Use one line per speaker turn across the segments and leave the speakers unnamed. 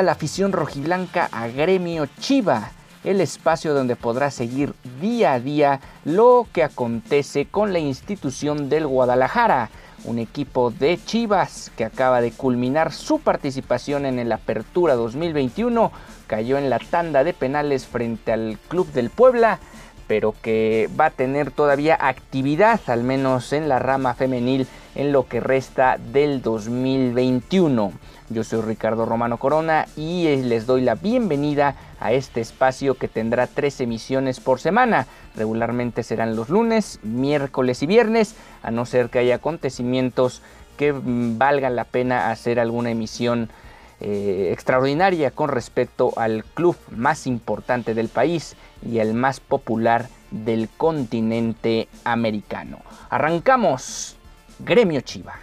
A
la afición rojiblanca a Gremio Chiva, el espacio donde podrás seguir día a día lo que acontece con la institución del Guadalajara, un equipo de Chivas que acaba de culminar su participación en el Apertura 2021, cayó en la tanda de penales frente al Club del Puebla, pero que va a tener todavía actividad, al menos en la rama femenil, en lo que resta del 2021. Yo soy Ricardo Romano Corona y les doy la bienvenida a este espacio que tendrá tres emisiones por semana. Regularmente serán los lunes, miércoles y viernes, a no ser que haya acontecimientos que mm, valgan la pena hacer alguna emisión eh, extraordinaria con respecto al club más importante del país y el más popular del continente americano. Arrancamos Gremio Chiva.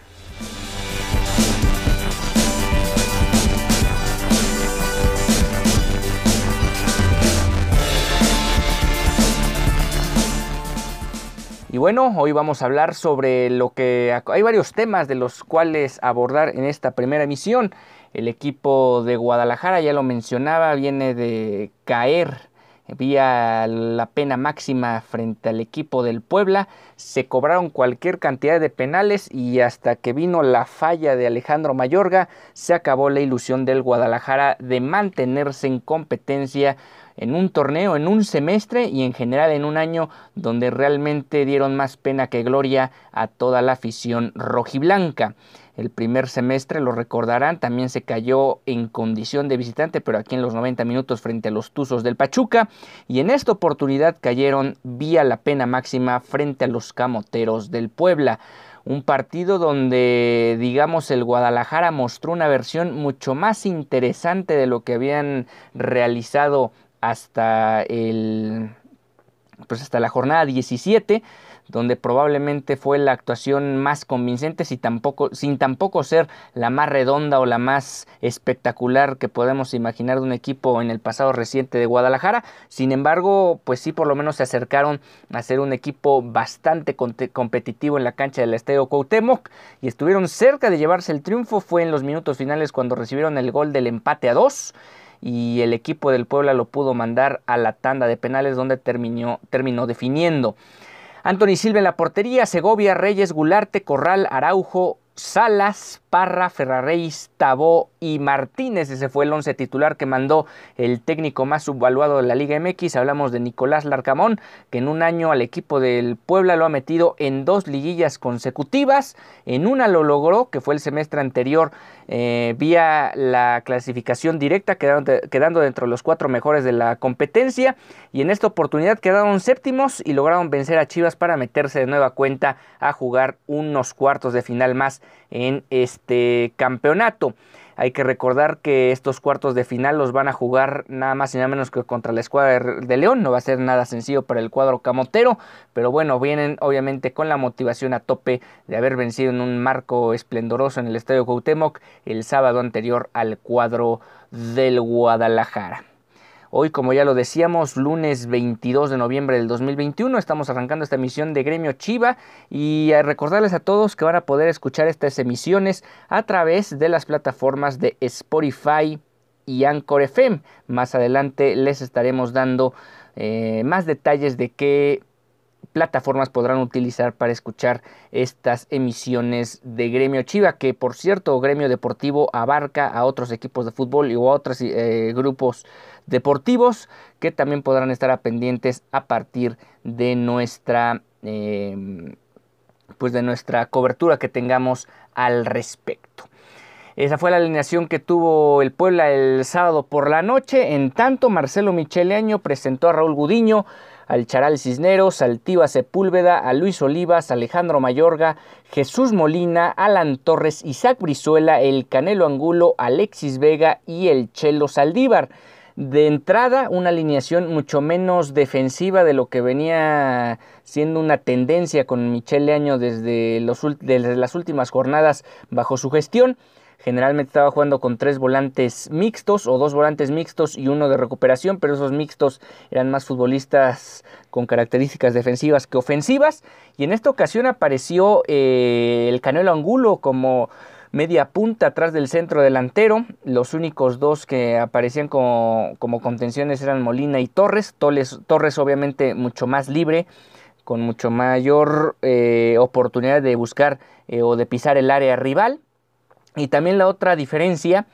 Y bueno, hoy vamos a hablar sobre lo que hay varios temas de los cuales abordar en esta primera emisión. El equipo de Guadalajara, ya lo mencionaba, viene de caer vía la pena máxima frente al equipo del Puebla. Se cobraron cualquier cantidad de penales y hasta que vino la falla de Alejandro Mayorga, se acabó la ilusión del Guadalajara de mantenerse en competencia en un torneo, en un semestre y en general en un año donde realmente dieron más pena que gloria a toda la afición rojiblanca. El primer semestre, lo recordarán, también se cayó en condición de visitante, pero aquí en los 90 minutos frente a los Tuzos del Pachuca. Y en esta oportunidad cayeron vía la pena máxima frente a los Camoteros del Puebla. Un partido donde, digamos, el Guadalajara mostró una versión mucho más interesante de lo que habían realizado hasta el pues hasta la jornada 17 donde probablemente fue la actuación más convincente sin tampoco, sin tampoco ser la más redonda o la más espectacular que podemos imaginar de un equipo en el pasado reciente de Guadalajara. Sin embargo, pues sí por lo menos se acercaron a ser un equipo bastante competitivo en la cancha del Estadio Cuauhtémoc y estuvieron cerca de llevarse el triunfo. Fue en los minutos finales cuando recibieron el gol del empate a dos y el equipo del Puebla lo pudo mandar a la tanda de penales donde terminó, terminó definiendo. Anthony Silva en la portería, Segovia, Reyes, Gularte, Corral, Araujo, Salas, Parra, Ferraréis, Tabó y Martínez. Ese fue el once titular que mandó el técnico más subvaluado de la Liga MX. Hablamos de Nicolás Larcamón, que en un año al equipo del Puebla lo ha metido en dos liguillas consecutivas. En una lo logró, que fue el semestre anterior, eh, vía la clasificación directa, quedando, quedando dentro de los cuatro mejores de la competencia. Y en esta oportunidad quedaron séptimos y lograron vencer a Chivas para meterse de nueva cuenta a jugar unos cuartos de final más en este campeonato. Hay que recordar que estos cuartos de final los van a jugar nada más y nada menos que contra la escuadra de León. No va a ser nada sencillo para el cuadro camotero, pero bueno, vienen obviamente con la motivación a tope de haber vencido en un marco esplendoroso en el Estadio Cuauhtémoc el sábado anterior al cuadro del Guadalajara. Hoy, como ya lo decíamos, lunes 22 de noviembre del 2021, estamos arrancando esta emisión de Gremio Chiva y a recordarles a todos que van a poder escuchar estas emisiones a través de las plataformas de Spotify y Anchor FM. Más adelante les estaremos dando eh, más detalles de qué plataformas podrán utilizar para escuchar estas emisiones de Gremio Chiva, que por cierto Gremio Deportivo abarca a otros equipos de fútbol y a otros eh, grupos deportivos que también podrán estar pendientes a partir de nuestra em, pues de nuestra cobertura que tengamos al respecto. Esa fue la alineación que tuvo el Puebla el sábado por la noche. En tanto, Marcelo Micheleaño presentó a Raúl Gudiño, al Charal Cisneros, al Tiva Sepúlveda, a Luis Olivas, Alejandro Mayorga, Jesús Molina, Alan Torres, Isaac Brizuela, el Canelo Angulo, Alexis Vega y el Chelo Saldívar. De entrada, una alineación mucho menos defensiva de lo que venía siendo una tendencia con Michele Año desde las últimas jornadas bajo su gestión. Generalmente estaba jugando con tres volantes mixtos o dos volantes mixtos y uno de recuperación, pero esos mixtos eran más futbolistas con características defensivas que ofensivas. Y en esta ocasión apareció eh, el Canelo Angulo como media punta atrás del centro delantero. Los únicos dos que aparecían como, contenciones eran Molina y Torres. Torres. Torres obviamente mucho más libre, con mucho mayor eh, oportunidad de buscar eh, o de pisar el área rival. Y también la otra diferencia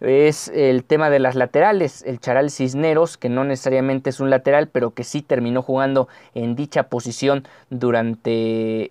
es el tema de las laterales. El Charal Cisneros, que no necesariamente es un lateral, pero que sí terminó jugando en dicha posición durante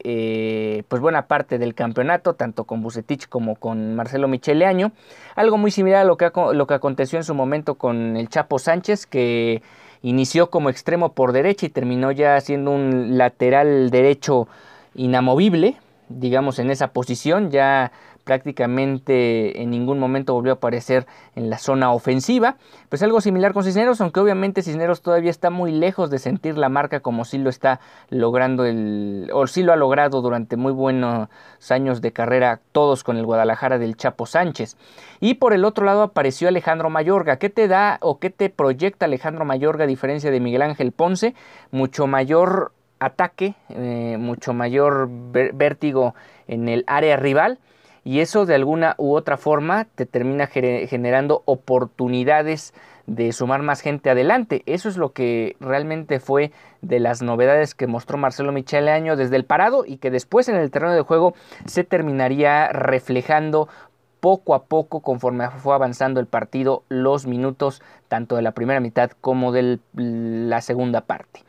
eh, pues buena parte del campeonato, tanto con Bucetich como con Marcelo Micheleaño. Algo muy similar a lo que, lo que aconteció en su momento con el Chapo Sánchez, que inició como extremo por derecha y terminó ya siendo un lateral derecho inamovible, digamos, en esa posición. Ya prácticamente en ningún momento volvió a aparecer en la zona ofensiva. Pues algo similar con Cisneros, aunque obviamente Cisneros todavía está muy lejos de sentir la marca como sí lo está logrando el, o sí lo ha logrado durante muy buenos años de carrera todos con el Guadalajara del Chapo Sánchez. Y por el otro lado apareció Alejandro Mayorga. ¿Qué te da o qué te proyecta Alejandro Mayorga a diferencia de Miguel Ángel Ponce? Mucho mayor ataque, eh, mucho mayor vértigo en el área rival y eso de alguna u otra forma te termina generando oportunidades de sumar más gente adelante. Eso es lo que realmente fue de las novedades que mostró Marcelo Michele Año desde el parado y que después en el terreno de juego se terminaría reflejando poco a poco conforme fue avanzando el partido los minutos tanto de la primera mitad como de la segunda parte.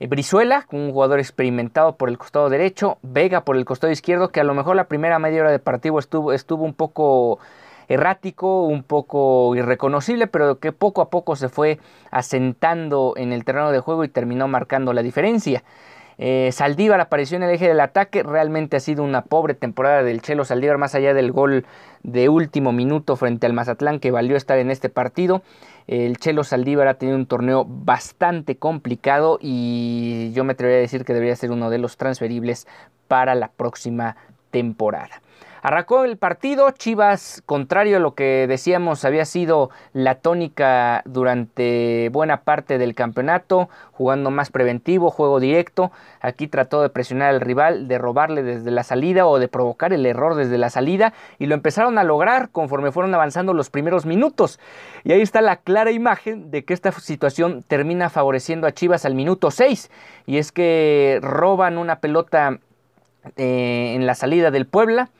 Eh, Brizuela, un jugador experimentado por el costado derecho, Vega por el costado izquierdo, que a lo mejor la primera media hora de partido estuvo, estuvo un poco errático, un poco irreconocible, pero que poco a poco se fue asentando en el terreno de juego y terminó marcando la diferencia. Eh, Saldívar apareció en el eje del ataque, realmente ha sido una pobre temporada del Chelo Saldívar, más allá del gol de último minuto frente al Mazatlán que valió estar en este partido. El Chelo Saldívar ha tenido un torneo bastante complicado y yo me atrevería a decir que debería ser uno de los transferibles para la próxima temporada. Arrancó el partido, Chivas, contrario a lo que decíamos, había sido la tónica durante buena parte del campeonato, jugando más preventivo, juego directo. Aquí trató de presionar al rival, de robarle desde la salida o de provocar el error desde la salida y lo empezaron a lograr conforme fueron avanzando los primeros minutos. Y ahí está la clara imagen de que esta situación termina favoreciendo a Chivas al minuto 6 y es que roban una pelota eh, en la salida del Puebla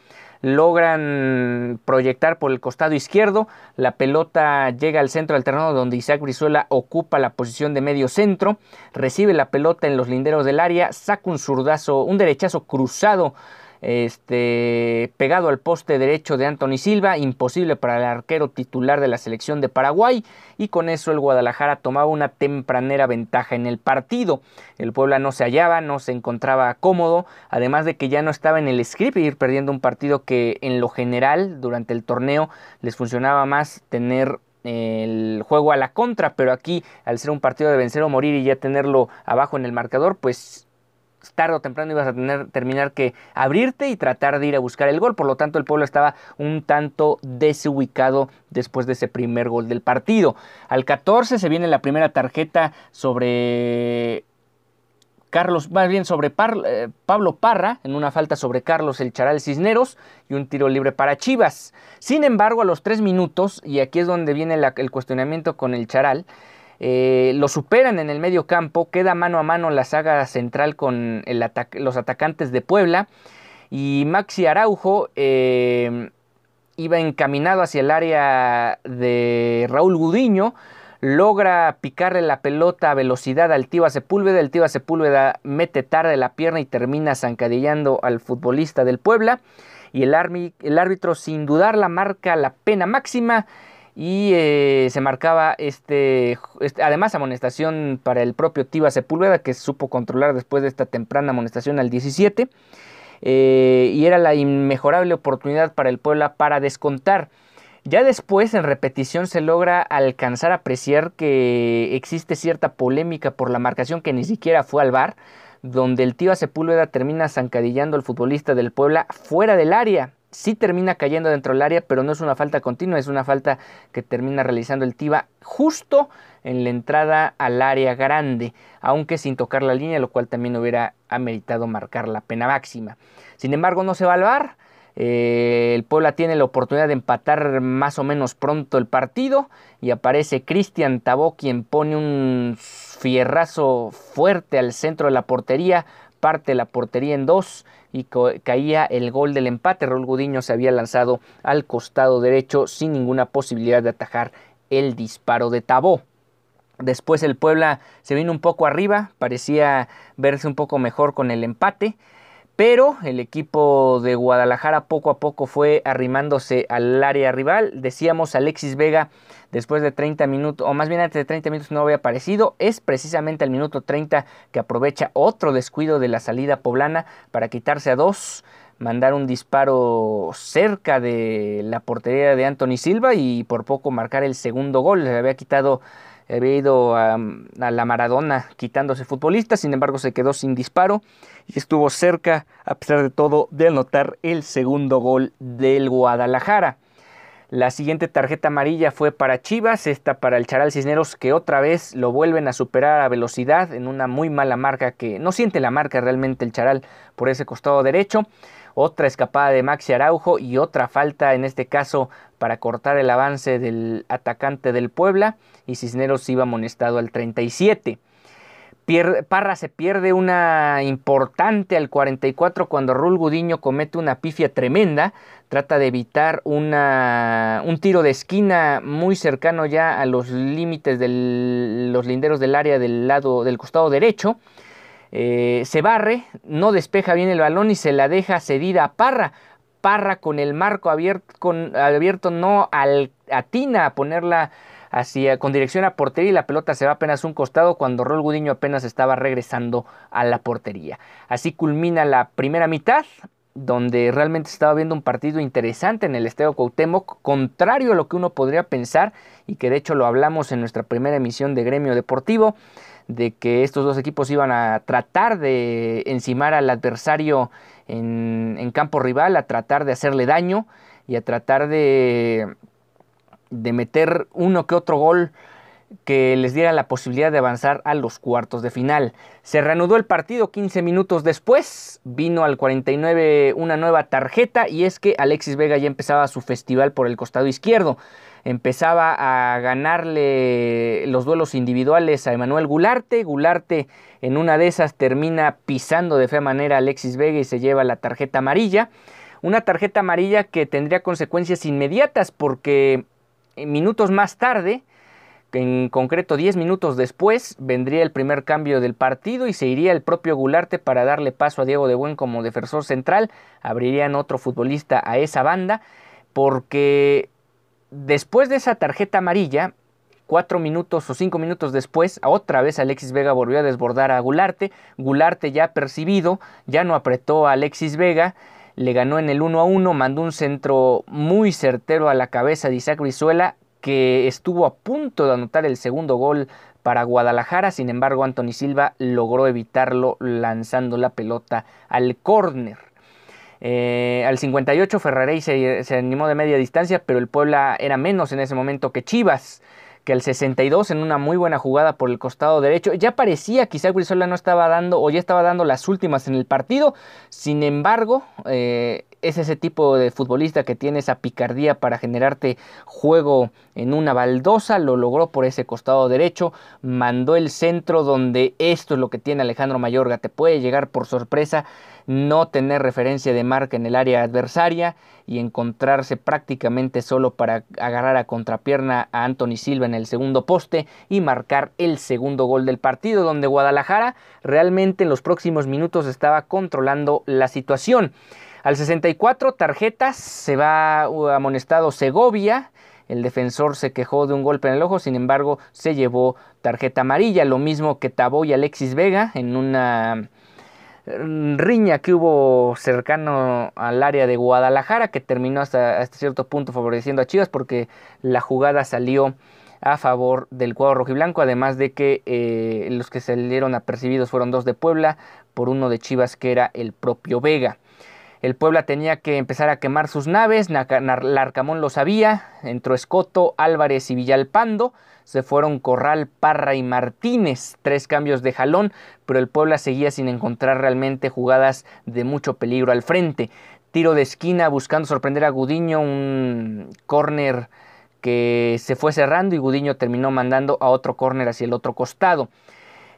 logran proyectar por el costado izquierdo, la pelota llega al centro del terreno donde Isaac Brizuela ocupa la posición de medio centro, recibe la pelota en los linderos del área, saca un zurdazo, un derechazo cruzado este, pegado al poste derecho de Anthony Silva, imposible para el arquero titular de la selección de Paraguay y con eso el Guadalajara tomaba una tempranera ventaja en el partido. El Puebla no se hallaba, no se encontraba cómodo, además de que ya no estaba en el script ir perdiendo un partido que en lo general durante el torneo les funcionaba más tener el juego a la contra, pero aquí al ser un partido de vencer o morir y ya tenerlo abajo en el marcador, pues tarde o temprano ibas a tener, terminar que abrirte y tratar de ir a buscar el gol. Por lo tanto, el pueblo estaba un tanto desubicado después de ese primer gol del partido. Al 14 se viene la primera tarjeta sobre Carlos, más bien sobre eh, Pablo Parra, en una falta sobre Carlos El Charal Cisneros y un tiro libre para Chivas. Sin embargo, a los tres minutos, y aquí es donde viene el cuestionamiento con el Charal, eh, lo superan en el medio campo, queda mano a mano la saga central con los atacantes de Puebla y Maxi Araujo eh, iba encaminado hacia el área de Raúl Gudiño, logra picarle la pelota a velocidad al Tiva Sepúlveda, el Tiva Sepúlveda mete tarde la pierna y termina zancadillando al futbolista del Puebla y el árbitro sin dudar la marca la pena máxima y eh, se marcaba este, este, además amonestación para el propio Tiva Sepúlveda que supo controlar después de esta temprana amonestación al 17 eh, y era la inmejorable oportunidad para el Puebla para descontar. Ya después en repetición se logra alcanzar a apreciar que existe cierta polémica por la marcación que ni siquiera fue al bar, donde el Tiva Sepúlveda termina zancadillando al futbolista del Puebla fuera del área sí termina cayendo dentro del área, pero no es una falta continua, es una falta que termina realizando el Tiva justo en la entrada al área grande, aunque sin tocar la línea, lo cual también hubiera ameritado marcar la pena máxima. Sin embargo, no se va al bar. Eh, el Puebla tiene la oportunidad de empatar más o menos pronto el partido y aparece Cristian Tabó quien pone un fierrazo fuerte al centro de la portería, parte la portería en dos y caía el gol del empate. Raúl Gudiño se había lanzado al costado derecho sin ninguna posibilidad de atajar el disparo de Tabó. Después el Puebla se vino un poco arriba, parecía verse un poco mejor con el empate, pero el equipo de Guadalajara poco a poco fue arrimándose al área rival. Decíamos Alexis Vega después de 30 minutos, o más bien antes de 30 minutos no había aparecido. Es precisamente el minuto 30 que aprovecha otro descuido de la salida poblana para quitarse a dos, mandar un disparo cerca de la portería de Anthony Silva y por poco marcar el segundo gol. Le había quitado había ido a, la Maradona quitándose futbolista, sin embargo se quedó sin disparo y estuvo cerca, a pesar de todo, de anotar el segundo gol del Guadalajara. La siguiente tarjeta amarilla fue para Chivas, esta para el Charal Cisneros que otra vez lo vuelven a superar a velocidad en una muy mala marca que no siente la marca realmente el Charal por ese costado derecho. Otra escapada de Maxi Araujo y otra falta en este caso para cortar el avance del atacante del Puebla y Cisneros iba amonestado al 37. Parra se pierde una importante al 44 cuando Rul Gudiño comete una pifia tremenda. Trata de evitar una, un tiro de esquina muy cercano ya a los límites de los linderos del área del lado del costado derecho. Eh, se barre, no despeja bien el balón y se la deja cedida a Parra. Parra con el marco abierto, no al, atina a ponerla hacia, con dirección a portería y la pelota se va apenas un costado cuando Rol Gudiño apenas estaba regresando a la portería. Así culmina la primera mitad donde realmente estaba viendo un partido interesante en el Estadio Cuauhtémoc, contrario a lo que uno podría pensar y que de hecho lo hablamos en nuestra primera emisión de Gremio Deportivo, de que estos dos equipos iban a tratar de encimar al adversario en, campo rival, a tratar de hacerle daño y a tratar de de meter uno que otro gol que les diera la posibilidad de avanzar a los cuartos de final. Se reanudó el partido 15 minutos después, vino al 49 una nueva tarjeta y es que Alexis Vega ya empezaba su festival por el costado izquierdo. Empezaba a ganarle los duelos individuales a Emanuel Gularte. Gularte en una de esas termina pisando de fea manera a Alexis Vega y se lleva la tarjeta amarilla. Una tarjeta amarilla que tendría consecuencias inmediatas porque minutos más tarde, en concreto 10 minutos después, vendría el primer cambio del partido y se iría el propio Gularte para darle paso a Diego de Buen como defensor central. Abrirían otro futbolista a esa banda, porque después de esa tarjeta amarilla, cuatro minutos o cinco minutos después, otra vez Alexis Vega volvió a desbordar a Gularte. Gularte ya percibido, ya no apretó a Alexis Vega le ganó en el 1 a 1, mandó un centro muy certero a la cabeza de Isaac Brizuela, que estuvo a punto de anotar el segundo gol para Guadalajara, sin embargo Anthony Silva logró evitarlo lanzando la pelota al córner. Eh, al 58 Ferrarey se, se, animó de media distancia, pero el Puebla era menos en ese momento que Chivas que al 62 en una muy buena jugada por el costado derecho. Ya parecía que Isaac no estaba dando o ya estaba dando las últimas en el partido. Sin embargo eh, es ese tipo de futbolista que tiene esa picardía para generarte juego en una baldosa, lo logró por ese costado derecho, mandó el centro donde esto es lo que tiene Alejandro Mayorga, te puede llegar por sorpresa, no tener referencia de marca en el área adversaria y encontrarse prácticamente solo para agarrar a contrapierna a Anthony Silva en el segundo poste y marcar el segundo gol del partido, donde Guadalajara realmente en los próximos minutos estaba controlando la situación. Al 64 tarjetas se va amonestado Segovia. El defensor se quejó de un golpe en el ojo, sin embargo se llevó tarjeta amarilla, lo mismo que Tabó y Alexis Vega en una riña que hubo cercano al área de Guadalajara que terminó hasta, cierto punto favoreciendo a Chivas porque la jugada salió a favor del cuadro rojiblanco, además de que eh, los que salieron apercibidos fueron dos de Puebla por uno de Chivas que era el propio Vega. El Puebla tenía que empezar a quemar sus naves, Larcamón lo sabía, entró Escoto, Álvarez y Villalpando, se fueron Corral, Parra y Martínez, tres cambios de jalón, pero el Puebla seguía sin encontrar realmente jugadas de mucho peligro al frente. Tiro de esquina buscando sorprender a Gudiño, un córner que se fue cerrando y Gudiño terminó mandando a otro córner hacia el otro costado.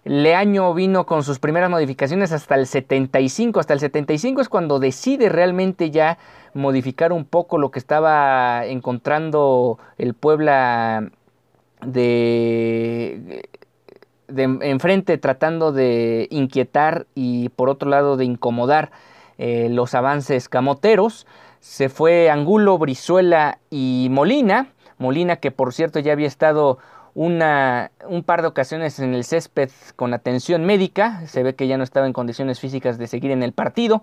Leaño vino con sus primeras modificaciones hasta el 75. Hasta el 75 es cuando decide realmente ya modificar un poco lo que estaba encontrando el Puebla de, de enfrente, tratando de inquietar y por otro lado de incomodar eh, los avances camoteros. Se fue Angulo, Brizuela y Molina. Molina que por cierto ya había estado una, un par de ocasiones en el césped con atención médica. Se ve que ya no estaba en condiciones físicas de seguir en el partido.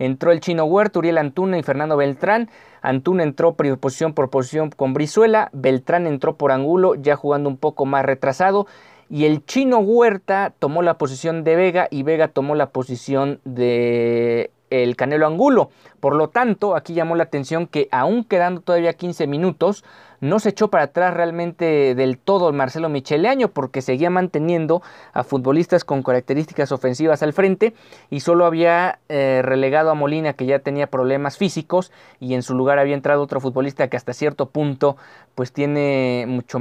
Entró el chino Huerta, Uriel Antuna y Fernando Beltrán. Antuna entró posición por posición con Brizuela. Beltrán entró por ángulo, ya jugando un poco más retrasado. Y el chino Huerta tomó la posición de Vega y Vega tomó la posición de el Canelo Angulo. Por lo tanto, aquí llamó la atención que aún quedando todavía 15 minutos, no se echó para atrás realmente del todo Marcelo Micheleaño porque seguía manteniendo a futbolistas con características ofensivas al frente y solo había eh, relegado a Molina que ya tenía problemas físicos y en su lugar había entrado otro futbolista que hasta cierto punto pues tiene mucho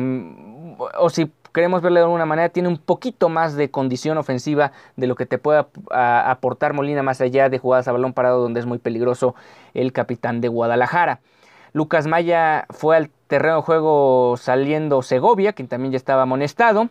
o si queremos verlo de alguna manera, tiene un poquito más de condición ofensiva de lo que te pueda aportar Molina más allá de jugadas a balón parado donde es muy peligroso el capitán de Guadalajara. Lucas Maya fue al terreno de juego saliendo Segovia, quien también ya estaba amonestado.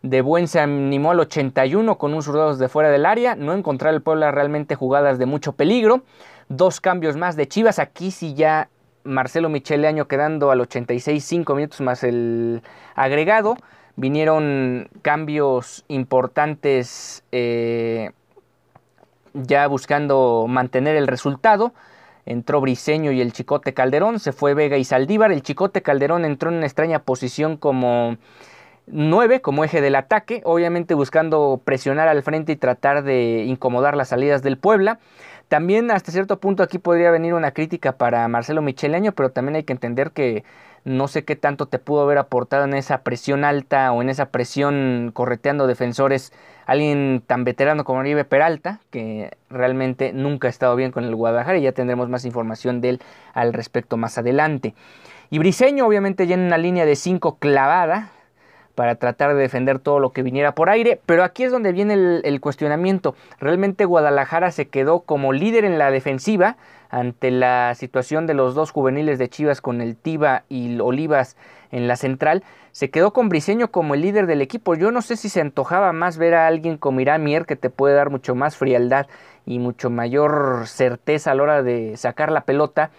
De buen se animó al 81 con un zurdo de fuera del área. No encontrar el Puebla realmente jugadas de mucho peligro. Dos cambios más de Chivas. Aquí sí ya Marcelo Michele Año quedando al 86, 5 minutos más el agregado vinieron cambios importantes eh, ya buscando mantener el resultado. Entró Briseño y el Chicote Calderón, se fue Vega y Saldívar. El Chicote Calderón entró en una extraña posición como 9, como eje del ataque, obviamente buscando presionar al frente y tratar de incomodar las salidas del Puebla. También hasta cierto punto aquí podría venir una crítica para Marcelo Micheleño, pero también hay que entender que no sé qué tanto te pudo haber aportado en esa presión alta o en esa presión correteando defensores alguien tan veterano como Oribe Peralta, que realmente nunca ha estado bien con el Guadalajara y ya tendremos más información de él al respecto más adelante. Y Briseño obviamente ya en una línea de 5 clavada, para tratar de defender todo lo que viniera por aire. Pero aquí es donde viene el, cuestionamiento. Realmente Guadalajara se quedó como líder en la defensiva ante la situación de los dos juveniles de Chivas con el Tiba y Olivas en la central. Se quedó con Briseño como el líder del equipo. Yo no sé si se antojaba más ver a alguien como Mier que te puede dar mucho más frialdad y mucho mayor certeza a la hora de sacar la pelota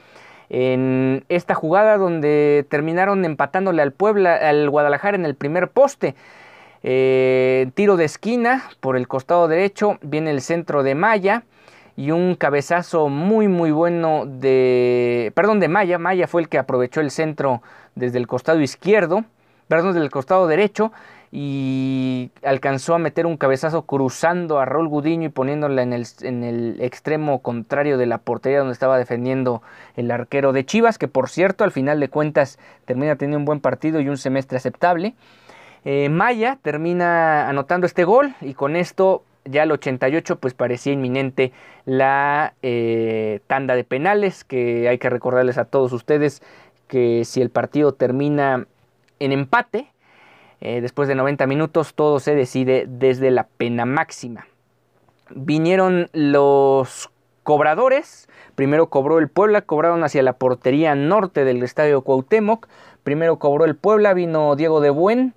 en esta jugada donde terminaron empatándole al Puebla, al Guadalajara en el primer poste. Eh, tiro de esquina por el costado derecho, viene el centro de Maya y un cabezazo muy muy bueno de, perdón, de Maya. Maya fue el que aprovechó el centro desde el costado izquierdo, perdón, desde el costado derecho y alcanzó a meter un cabezazo cruzando a Raúl Gudiño y poniéndola en el, en el, extremo contrario de la portería donde estaba defendiendo el arquero de Chivas, que por cierto al final de cuentas termina teniendo un buen partido y un semestre aceptable. Eh, Maya termina anotando este gol y con esto ya al 88 pues parecía inminente la eh, tanda de penales, que hay que recordarles a todos ustedes que si el partido termina en empate, eh, después de 90 minutos todo se decide desde la pena máxima. Vinieron los cobradores, primero cobró el Puebla, cobraron hacia la portería norte del estadio Cuauhtémoc, primero cobró el Puebla, vino Diego de Buen,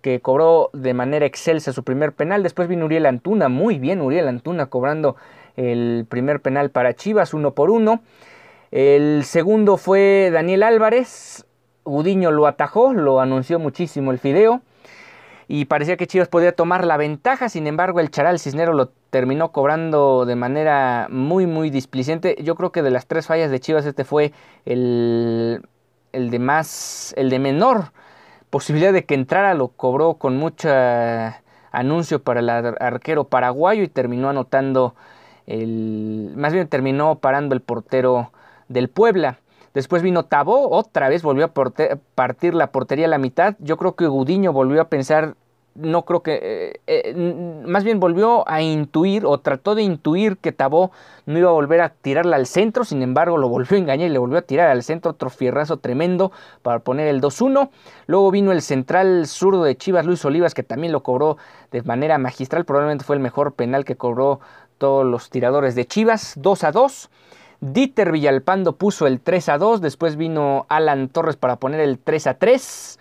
que cobró de manera excelsa su primer penal. Después vino Uriel Antuna, muy bien Uriel Antuna cobrando el primer penal para Chivas, uno por uno. El segundo fue Daniel Álvarez. Gudiño lo atajó, lo anunció muchísimo el fideo. Y parecía que Chivas podía tomar la ventaja. Sin embargo, el Charal Cisnero lo terminó cobrando de manera muy, muy displicente. Yo creo que de las tres fallas de Chivas, este fue el, el de más, el de menor posibilidad de que entrara lo cobró con mucho anuncio para el arquero paraguayo y terminó anotando el más bien terminó parando el portero del Puebla. Después vino Tabó, otra vez volvió a partir la portería a la mitad. Yo creo que Gudiño volvió a pensar no creo que, eh, eh, más bien volvió a intuir o trató de intuir que Tabó no iba a volver a tirarla al centro, sin embargo lo volvió a engañar y le volvió a tirar al centro otro fierrazo tremendo para poner el 2-1. Luego vino el central zurdo de Chivas, Luis Olivas, que también lo cobró de manera magistral, probablemente fue el mejor penal que cobró todos los tiradores de Chivas, 2 a 2. Dieter Villalpando puso el 3 a 2, después vino Alan Torres para poner el 3 a 3.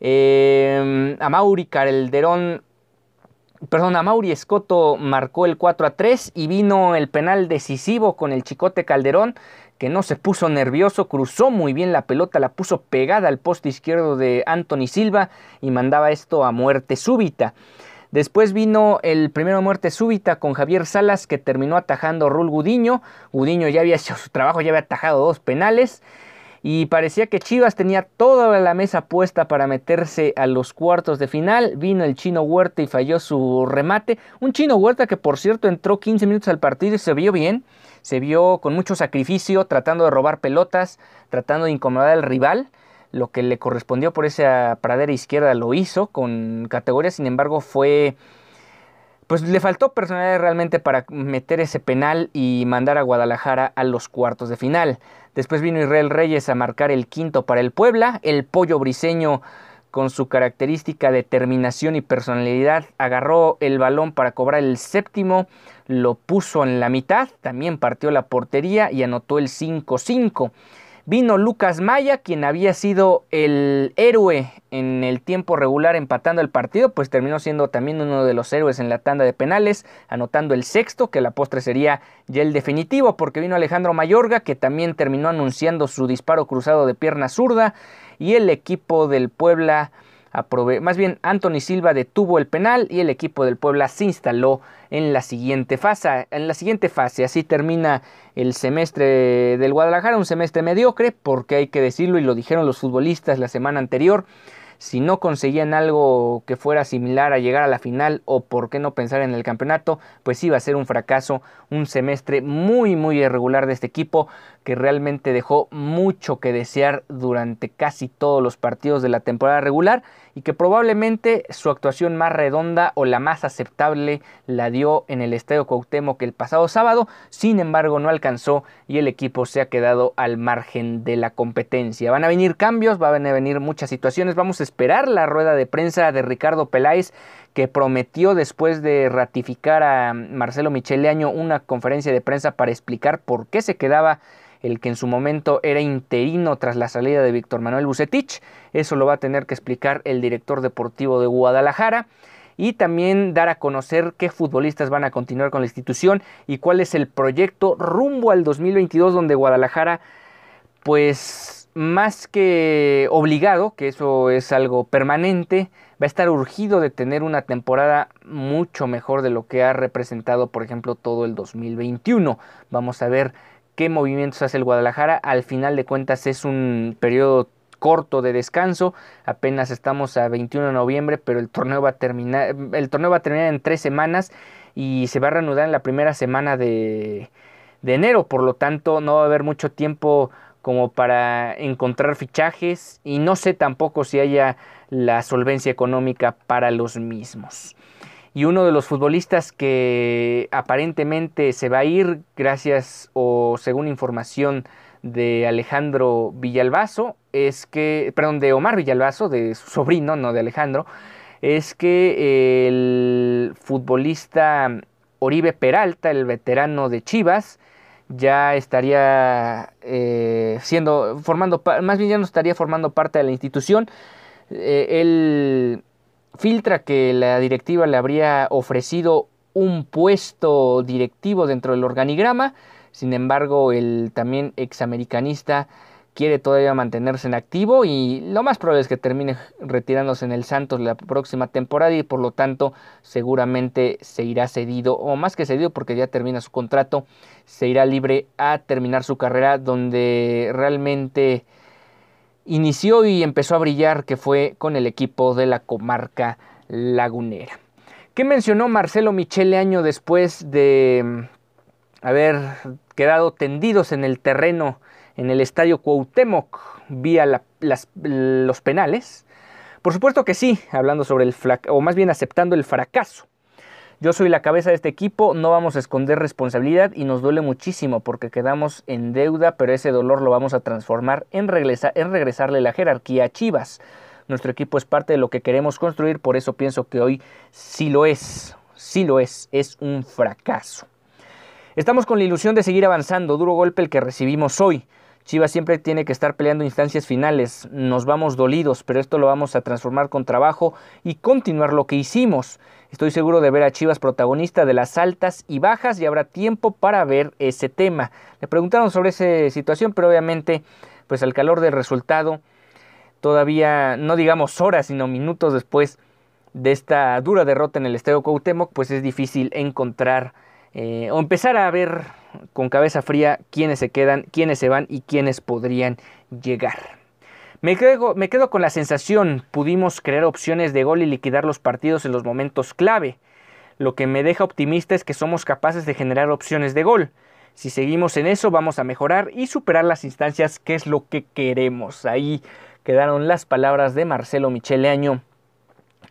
Eh, Amauri Calderón, perdón, Amauri Escoto marcó el 4 a 3 y vino el penal decisivo con el Chicote Calderón que no se puso nervioso, cruzó muy bien la pelota, la puso pegada al poste izquierdo de Anthony Silva y mandaba esto a muerte súbita. Después vino el primero muerte súbita con Javier Salas que terminó atajando Rul Gudiño. Gudiño ya había hecho su trabajo, ya había atajado dos penales y parecía que Chivas tenía toda la mesa puesta para meterse a los cuartos de final. Vino el chino Huerta y falló su remate. Un chino Huerta que por cierto entró 15 minutos al partido y se vio bien. Se vio con mucho sacrificio, tratando de robar pelotas, tratando de incomodar al rival. Lo que le correspondió por esa pradera izquierda lo hizo con categoría, sin embargo fue pues le faltó personalidad realmente para meter ese penal y mandar a Guadalajara a los cuartos de final. Después vino Israel Reyes a marcar el quinto para el Puebla. El pollo briseño con su característica determinación y personalidad agarró el balón para cobrar el séptimo, lo puso en la mitad, también partió la portería y anotó el 5-5. Vino Lucas Maya, quien había sido el héroe en el tiempo regular empatando el partido, pues terminó siendo también uno de los héroes en la tanda de penales, anotando el sexto, que la postre sería ya el definitivo, porque vino Alejandro Mayorga, que también terminó anunciando su disparo cruzado de pierna zurda, y el equipo del Puebla más bien Anthony Silva detuvo el penal y el equipo del Puebla se instaló en la siguiente fase. En la siguiente fase, así termina el semestre del Guadalajara, un semestre mediocre, porque hay que decirlo y lo dijeron los futbolistas la semana anterior si no conseguían algo que fuera similar a llegar a la final o por qué no pensar en el campeonato, pues iba a ser un fracaso, un semestre muy muy irregular de este equipo que realmente dejó mucho que desear durante casi todos los partidos de la temporada regular y que probablemente su actuación más redonda o la más aceptable la dio en el Estadio Cuauhtémoc el pasado sábado, sin embargo no alcanzó y el equipo se ha quedado al margen de la competencia. Van a venir cambios, van a venir muchas situaciones, vamos a esperar la rueda de prensa de Ricardo Peláez que prometió después de ratificar a Marcelo Michele Año una conferencia de prensa para explicar por qué se quedaba el que en su momento era interino tras la salida de Víctor Manuel Bucetich. Eso lo va a tener que explicar el director deportivo de Guadalajara y también dar a conocer qué futbolistas van a continuar con la institución y cuál es el proyecto rumbo al 2022 donde Guadalajara pues más que obligado, que eso es algo permanente, va a estar urgido de tener una temporada mucho mejor de lo que ha representado, por ejemplo, todo el 2021. Vamos a ver qué movimientos hace el Guadalajara. Al final de cuentas es un periodo corto de descanso. Apenas estamos a 21 de noviembre, pero el torneo va a terminar, el torneo va a terminar en tres semanas y se va a reanudar en la primera semana de, de enero. Por lo tanto, no va a haber mucho tiempo como para encontrar fichajes y no sé tampoco si haya la solvencia económica para los mismos. y uno de los futbolistas que aparentemente se va a ir gracias o según información de Alejandro Villalbazo es que, perdón, de Omar Villalbazo, de su sobrino, no de Alejandro, es que el futbolista Oribe Peralta, el veterano de Chivas, ya estaría eh, siendo, formando, más bien ya no estaría formando parte de la institución. Eh, él filtra que la directiva le habría ofrecido un puesto directivo dentro del organigrama, sin embargo el también examericanista quiere todavía mantenerse en activo y lo más probable es que termine retirándose en el Santos la próxima temporada y por lo tanto seguramente se irá cedido o más que cedido porque ya termina su contrato, se irá libre a terminar su carrera donde realmente inició y empezó a brillar que fue con el equipo de la comarca lagunera. ¿Qué mencionó Marcelo Michele año después de mm, haber quedado tendidos en el terreno en el estadio Cuauhtémoc vía los penales? Por supuesto que sí, hablando sobre el o más bien aceptando el fracaso. Yo soy la cabeza de este equipo, no vamos a esconder responsabilidad y nos duele muchísimo porque quedamos en deuda, pero ese dolor lo vamos a transformar en, en regresarle la jerarquía a Chivas. Nuestro equipo es parte de lo que queremos construir, por eso pienso que hoy sí lo es, sí lo es, es un fracaso. Estamos con la ilusión de seguir avanzando, duro golpe el que recibimos hoy. Chivas siempre tiene que estar peleando instancias finales. Nos vamos dolidos, pero esto lo vamos a transformar con trabajo y continuar lo que hicimos. Estoy seguro de ver a Chivas protagonista de las altas y bajas y habrá tiempo para ver ese tema. Le preguntaron sobre esa situación, pero obviamente, pues al calor del resultado, todavía no digamos horas, sino minutos después de esta dura derrota en el Estadio Cuauhtémoc, pues es difícil encontrar eh, o empezar a ver con cabeza fría quiénes se quedan, quiénes se van y quiénes podrían llegar. Me quedo, me quedo con la sensación, pudimos crear opciones de gol y liquidar los partidos en los momentos clave. Lo que me deja optimista es que somos capaces de generar opciones de gol. Si seguimos en eso vamos a mejorar y superar las instancias que es lo que queremos. Ahí quedaron las palabras de Marcelo Micheleaño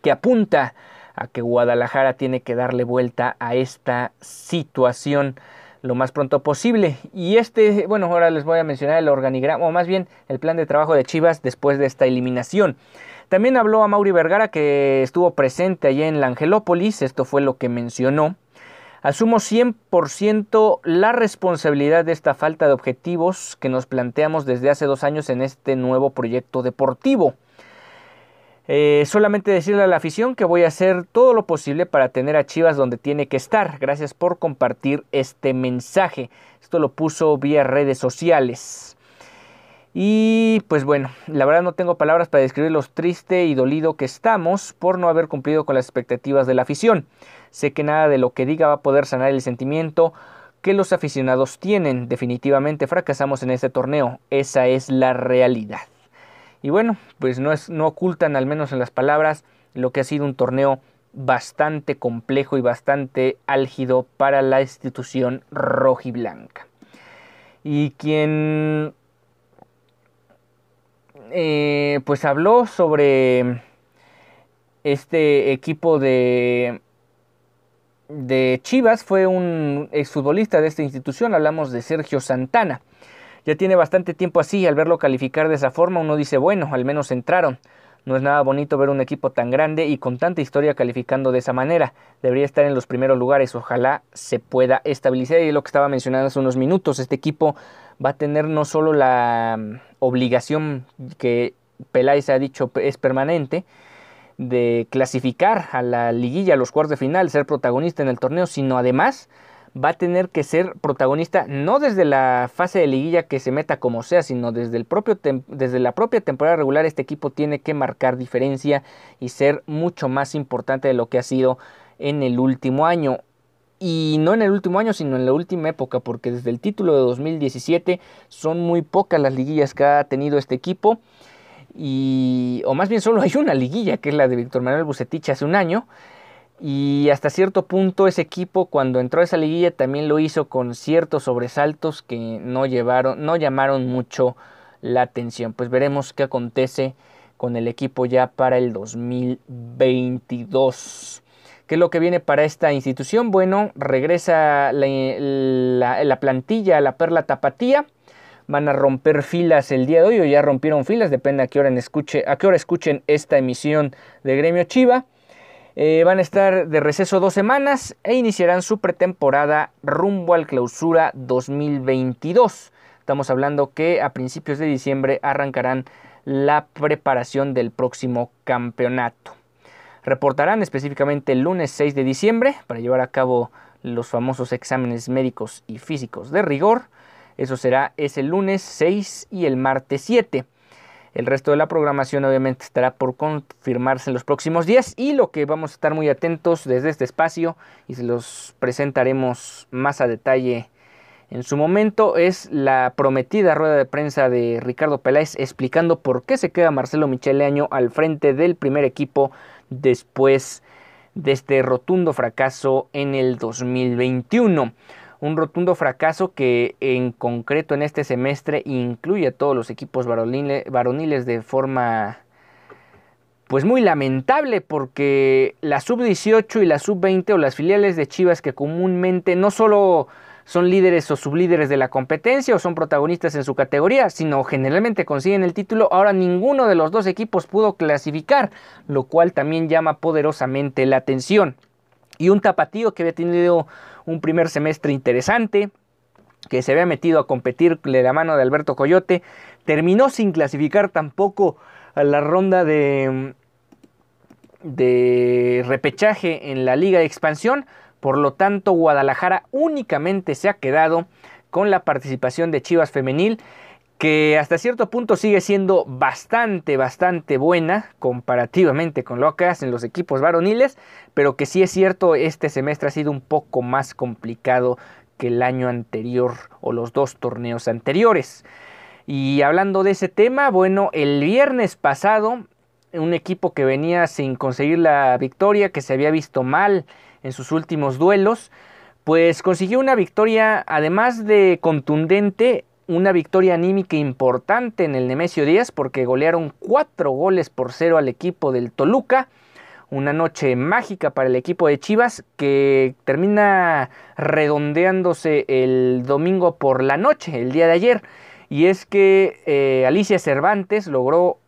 que apunta a que Guadalajara tiene que darle vuelta a esta situación lo más pronto posible. Y este, bueno, ahora les voy a mencionar el organigrama, o más bien el plan de trabajo de Chivas después de esta eliminación. También habló a Mauri Vergara que estuvo presente allí en la Angelópolis, esto fue lo que mencionó. Asumo 100% la responsabilidad de esta falta de objetivos que nos planteamos desde hace dos años en este nuevo proyecto deportivo. Eh, solamente decirle a la afición que voy a hacer todo lo posible para tener a Chivas donde tiene que estar. Gracias por compartir este mensaje. Esto lo puso vía redes sociales. Y pues bueno, la verdad no tengo palabras para describir lo triste y dolido que estamos por no haber cumplido con las expectativas de la afición. Sé que nada de lo que diga va a poder sanar el sentimiento que los aficionados tienen. Definitivamente fracasamos en este torneo. Esa es la realidad. Y bueno, pues no, es, no ocultan, al menos en las palabras, lo que ha sido un torneo bastante complejo y bastante álgido para la institución rojiblanca. Y quien eh, pues habló sobre este equipo de, de Chivas fue un exfutbolista de esta institución, hablamos de Sergio Santana. Ya tiene bastante tiempo así, al verlo calificar de esa forma uno dice, bueno, al menos entraron. No es nada bonito ver un equipo tan grande y con tanta historia calificando de esa manera. Debería estar en los primeros lugares. Ojalá se pueda estabilizar. Y lo que estaba mencionando hace unos minutos. Este equipo va a tener no solo la mm, obligación que Peláez ha dicho es permanente de clasificar a la liguilla, a los cuartos de final, ser protagonista en el torneo, sino además va a tener que ser protagonista no desde la fase de liguilla que se meta como sea, sino desde, el propio desde la propia temporada regular este equipo tiene que marcar diferencia y ser mucho más importante de lo que ha sido en el último año. Y no en el último año, sino en la última época, porque desde el título de 2017 son muy pocas las liguillas que ha tenido este equipo. Y, o más bien solo hay una liguilla, que es la de Víctor Manuel Bucetich hace un año. Y hasta cierto punto ese equipo cuando entró a esa liguilla también lo hizo con ciertos sobresaltos que no llevaron, no llamaron mucho la atención. Pues veremos qué acontece con el equipo ya para el 2022. ¿Qué es lo que viene para esta institución? Bueno, regresa la, la plantilla a la Perla Tapatía van a romper filas el día de hoy o ya rompieron filas, depende a qué hora, escuche, a qué hora escuchen esta emisión de Gremio Chiva. Eh, van a estar de receso dos semanas e iniciarán su pretemporada rumbo al clausura 2022. Estamos hablando que a principios de diciembre arrancarán la preparación del próximo campeonato. Reportarán específicamente el lunes 6 de diciembre para llevar a cabo los famosos exámenes médicos y físicos de rigor. Eso será ese lunes 6 y el martes 7. El resto de la programación obviamente estará por confirmarse en los próximos días. Y lo que vamos a estar muy atentos desde este espacio y se los presentaremos más a detalle en su momento es la prometida rueda de prensa de Ricardo Peláez explicando por qué se queda Marcelo Michele Año al frente del primer equipo después de este rotundo fracaso en el 2021 un rotundo fracaso que en concreto en este semestre incluye a todos los equipos varoniles de forma pues muy lamentable porque la sub-18 y la sub-20 o las filiales de Chivas que comúnmente no solo son líderes o sublíderes de la competencia o son protagonistas en su categoría, sino generalmente consiguen el título. Ahora ninguno de los dos equipos pudo clasificar, lo cual también llama poderosamente la atención. Y un tapatío que había tenido un primer semestre interesante, que se había metido a competir de la mano de Alberto Coyote, terminó sin clasificar tampoco a la ronda de, de repechaje en la liga de expansión, por lo tanto Guadalajara únicamente se ha quedado con la participación de Chivas Femenil que hasta cierto punto sigue siendo bastante, bastante buena comparativamente con lo que hacen los equipos varoniles, pero que sí es cierto, este semestre ha sido un poco más complicado que el año anterior o los dos torneos anteriores. Y hablando de ese tema, bueno, el viernes pasado, un equipo que venía sin conseguir la victoria, que se había visto mal en sus últimos duelos, pues consiguió una victoria además de contundente una victoria anímica importante en el Nemesio Díaz porque golearon cuatro goles por cero al equipo del Toluca. Una noche mágica para el equipo de Chivas que termina redondeándose el domingo por la noche, el día de ayer. Y es que eh, Alicia Cervantes logró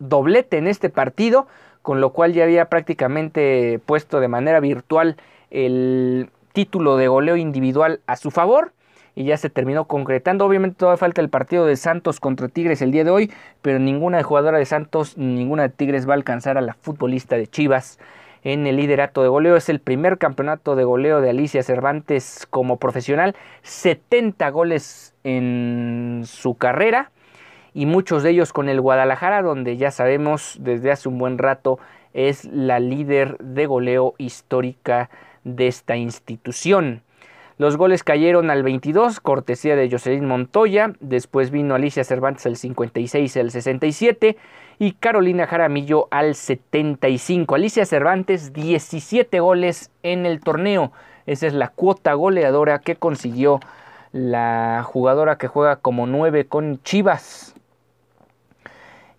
doblete en este partido, con lo cual ya había prácticamente puesto de manera virtual el título de goleo individual a su favor y ya se terminó concretando. Obviamente todavía falta el partido de Santos contra Tigres el día de hoy, pero ninguna jugadora de Santos, ninguna de Tigres va a alcanzar a la futbolista de Chivas en el liderato de goleo. Es el primer campeonato de goleo de Alicia Cervantes como profesional. 70 goles en su carrera y muchos de ellos con el Guadalajara, donde ya sabemos desde hace un buen rato es la líder de goleo histórica de esta institución. Los goles cayeron al 22, cortesía de Jocelyn Montoya. Después vino Alicia Cervantes al 56 y al 67. Y Carolina Jaramillo al 75. Alicia Cervantes, 17 goles en el torneo. Esa es la cuota goleadora que consiguió la jugadora que juega como 9 con Chivas.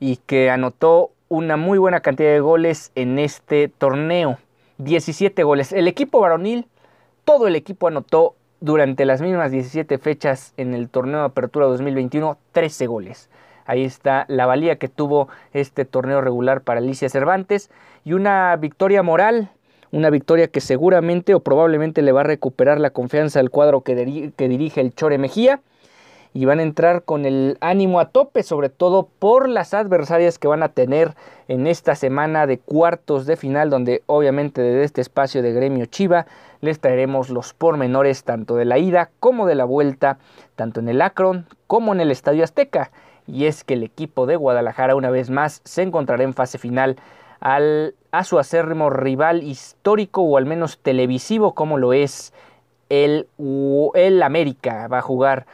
Y que anotó una muy buena cantidad de goles en este torneo. 17 goles. El equipo varonil todo el equipo anotó durante las mismas 17 fechas en el torneo de apertura 2021 13 goles. Ahí está la valía que tuvo este torneo regular para Alicia Cervantes y una victoria moral, una victoria que seguramente o probablemente le va a recuperar la confianza al cuadro que, dirige el Chore Mejía y van a entrar con el ánimo a tope, sobre todo por las adversarias que van a tener en esta semana de cuartos de final, donde obviamente desde este espacio de Gremio Chiva les traeremos los pormenores tanto de la ida como de la vuelta, tanto en el Akron como en el Estadio Azteca. Y es que el equipo de Guadalajara una vez más se encontrará en fase final al, a su acérrimo rival histórico o al menos televisivo como lo es el, el América. Va a jugar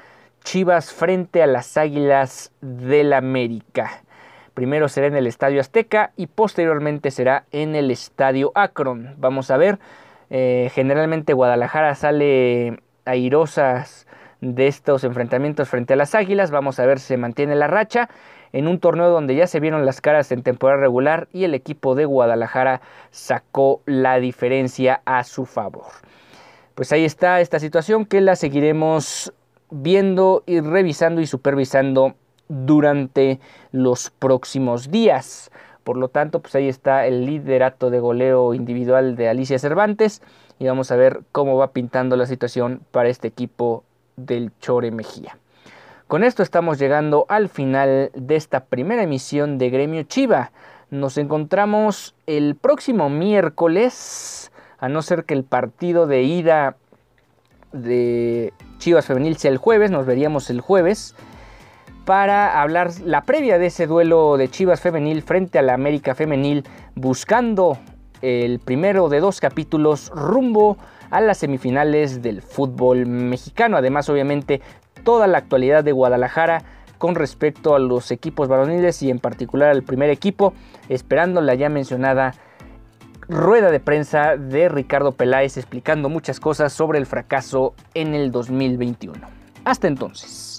Chivas frente a las Águilas del América. Primero será en el Estadio Azteca y posteriormente será en el Estadio Akron. Vamos a ver, eh, generalmente Guadalajara sale airosas de estos enfrentamientos frente a las Águilas. Vamos a ver si se mantiene la racha. en un torneo donde ya se vieron las caras en temporada regular y el equipo de Guadalajara sacó la diferencia a su favor. Pues ahí está esta situación que la seguiremos viendo y revisando y supervisando durante los próximos días. Por lo tanto, pues ahí está el liderato de goleo individual de Alicia Cervantes y vamos a ver cómo va pintando la situación para este equipo del Chore Mejía. Con esto estamos llegando al final de esta primera emisión de Gremio Chiva. Nos encontramos el próximo miércoles, a no ser que el partido de ida de Chivas Femenil sea el jueves, nos veríamos el jueves para hablar la previa de ese duelo de Chivas Femenil frente a la América Femenil, buscando el primero de dos capítulos rumbo a las semifinales del fútbol mexicano. Además, obviamente, toda la actualidad de Guadalajara con respecto a los equipos varoniles y en particular al primer equipo, esperando la ya mencionada rueda de prensa de Ricardo Peláez explicando muchas cosas sobre el fracaso en el 2021. Hasta entonces.